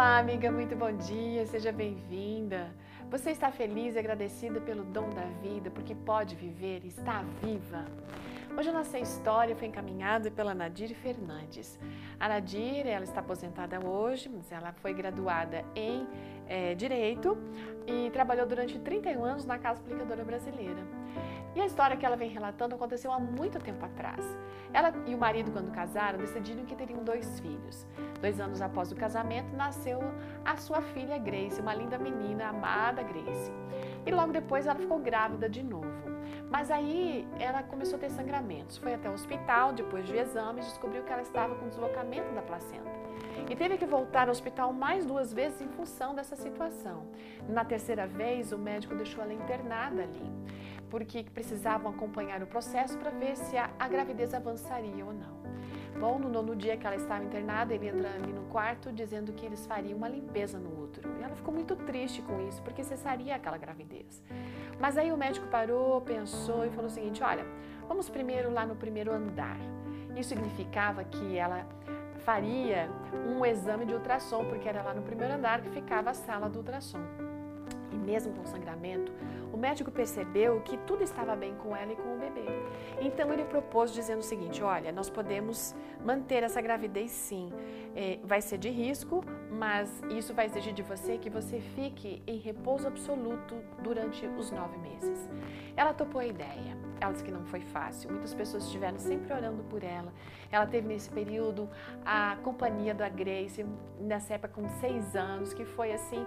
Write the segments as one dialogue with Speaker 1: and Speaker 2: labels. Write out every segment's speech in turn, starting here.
Speaker 1: Olá, amiga, muito bom dia, seja bem-vinda. Você está feliz e agradecida pelo dom da vida, porque pode viver e está viva. Hoje a nossa história foi encaminhada pela Nadir Fernandes. A Nadir, ela está aposentada hoje, mas ela foi graduada em é, Direito e trabalhou durante 31 anos na Casa Aplicadora Brasileira. E a história que ela vem relatando aconteceu há muito tempo atrás. Ela e o marido, quando casaram, decidiram que teriam dois filhos. Dois anos após o casamento, nasceu a sua filha Grace, uma linda menina, amada Grace. E logo depois ela ficou grávida de novo. Mas aí ela começou a ter sangramentos. Foi até o hospital, depois de exames, descobriu que ela estava com deslocamento da placenta. E teve que voltar ao hospital mais duas vezes em função dessa situação. Na terceira vez, o médico deixou ela internada ali porque precisavam acompanhar o processo para ver se a, a, gravidez avançaria ou não. Bom, no nono dia que ela estava internada, ele entra ali no quarto dizendo que eles fariam uma limpeza no útero. E ela ficou muito triste com isso, porque cessaria aquela gravidez. Mas aí o médico parou, pensou e falou o seguinte: olha, vamos primeiro lá no primeiro andar. Isso significava que ela faria um exame de ultrassom, porque era lá no primeiro andar que ficava a sala do ultrassom. E mesmo com sangramento, o médico percebeu que tudo estava bem com ela e com o bebê. Então ele propôs dizendo o seguinte: olha, nós podemos manter essa gravidez sim. É, vai ser de risco, mas isso vai exigir de você que você fique em repouso absoluto durante os nove meses. Ela topou a ideia. Ela disse que não foi fácil. Muitas pessoas estiveram sempre orando por ela. Ela teve nesse período a companhia da Grace, nessa época com seis anos, que foi assim,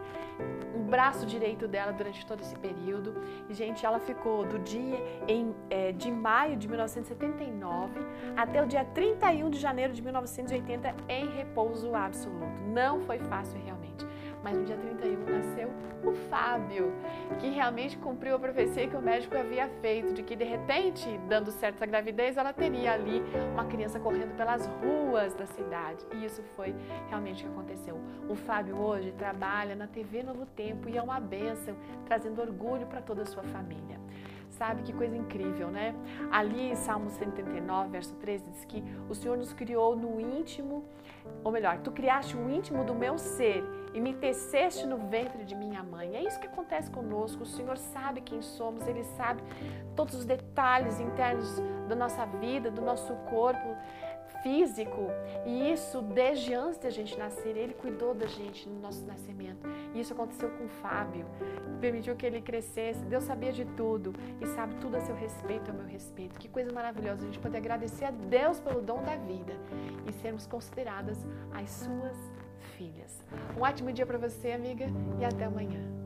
Speaker 1: um braço direito dela durante todo esse período. E, gente, ela ficou do dia em, é, de maio de 1979 até o dia 31 de janeiro de 1980 em repouso absoluto. Não foi fácil realmente mas no dia 31 nasceu o Fábio, que realmente cumpriu a profecia que o médico havia feito, de que de repente, dando certo essa gravidez, ela teria ali uma criança correndo pelas ruas da cidade. E isso foi realmente o que aconteceu. O Fábio hoje trabalha na TV Novo Tempo e é uma bênção, trazendo orgulho para toda a sua família. Sabe que coisa incrível, né? Ali em Salmo 139, verso 13, diz que o Senhor nos criou no íntimo, ou melhor, tu criaste o íntimo do meu ser e me teceste no ventre de minha mãe. É isso que acontece conosco. O Senhor sabe quem somos, Ele sabe todos os detalhes internos da nossa vida, do nosso corpo físico. E isso desde antes da gente nascer, Ele cuidou da gente no nosso nascimento. E isso aconteceu com o Fábio. Permitiu que ele crescesse. Deus sabia de tudo e sabe tudo a seu respeito, a meu respeito. Que coisa maravilhosa a gente poder agradecer a Deus pelo dom da vida e sermos consideradas as suas filhas. Um ótimo dia para você, amiga, e até amanhã.